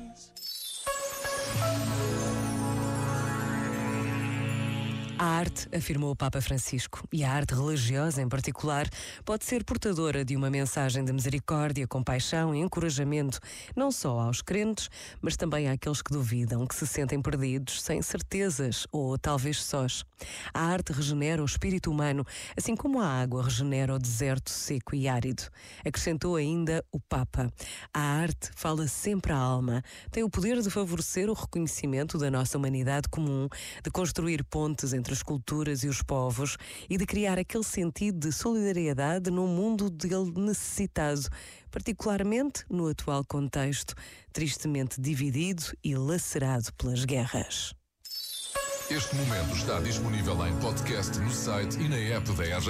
friends. A arte, afirmou o Papa Francisco, e a arte religiosa em particular, pode ser portadora de uma mensagem de misericórdia, compaixão e encorajamento, não só aos crentes, mas também àqueles que duvidam, que se sentem perdidos, sem certezas ou talvez sós. A arte regenera o espírito humano, assim como a água regenera o deserto seco e árido. Acrescentou ainda o Papa. A arte fala sempre à alma, tem o poder de favorecer o reconhecimento da nossa humanidade comum, de construir pontes entre entre as culturas e os povos e de criar aquele sentido de solidariedade num mundo dele necessitado, particularmente no atual contexto, tristemente dividido e lacerado pelas guerras. Este momento está disponível em podcast no site e na app da RGP.